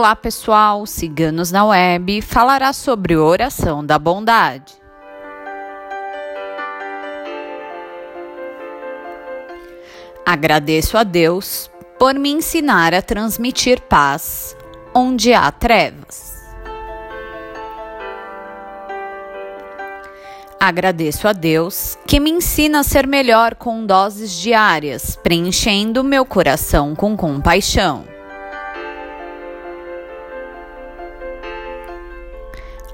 Olá pessoal, Ciganos na Web falará sobre oração da bondade. Agradeço a Deus por me ensinar a transmitir paz onde há trevas. Agradeço a Deus que me ensina a ser melhor com doses diárias, preenchendo meu coração com compaixão.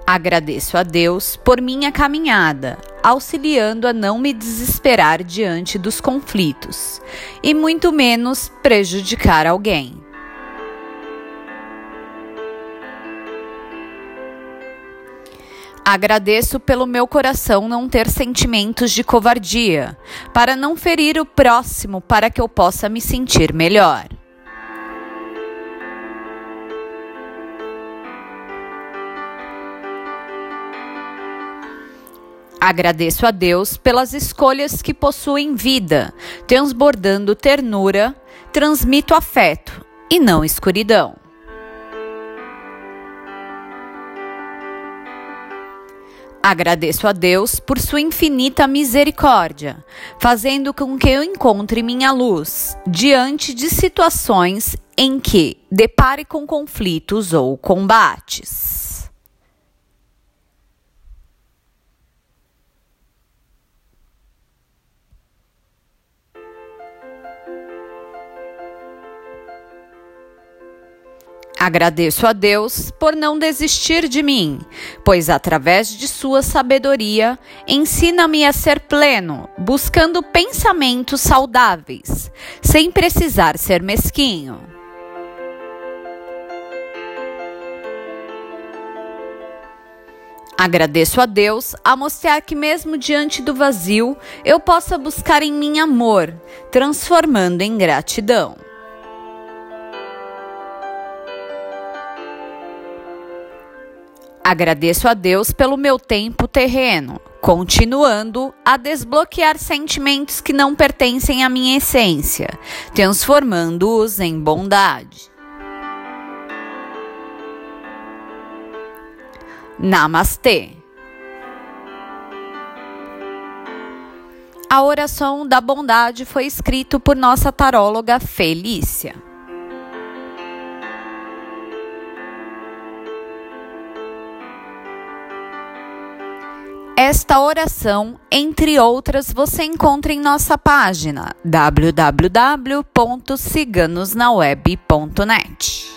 Agradeço a Deus por minha caminhada, auxiliando a não me desesperar diante dos conflitos e muito menos prejudicar alguém. Agradeço pelo meu coração não ter sentimentos de covardia, para não ferir o próximo para que eu possa me sentir melhor. Agradeço a Deus pelas escolhas que possuem vida, transbordando ternura, transmito afeto e não escuridão. Agradeço a Deus por sua infinita misericórdia, fazendo com que eu encontre minha luz diante de situações em que depare com conflitos ou combates. Agradeço a Deus por não desistir de mim, pois através de sua sabedoria ensina-me a ser pleno, buscando pensamentos saudáveis, sem precisar ser mesquinho. Agradeço a Deus a mostrar que, mesmo diante do vazio, eu possa buscar em mim amor, transformando em gratidão. Agradeço a Deus pelo meu tempo terreno, continuando a desbloquear sentimentos que não pertencem à minha essência, transformando-os em bondade. Namastê. A oração da bondade foi escrita por nossa taróloga Felícia. Esta oração, entre outras, você encontra em nossa página www.ciganosnaweb.net.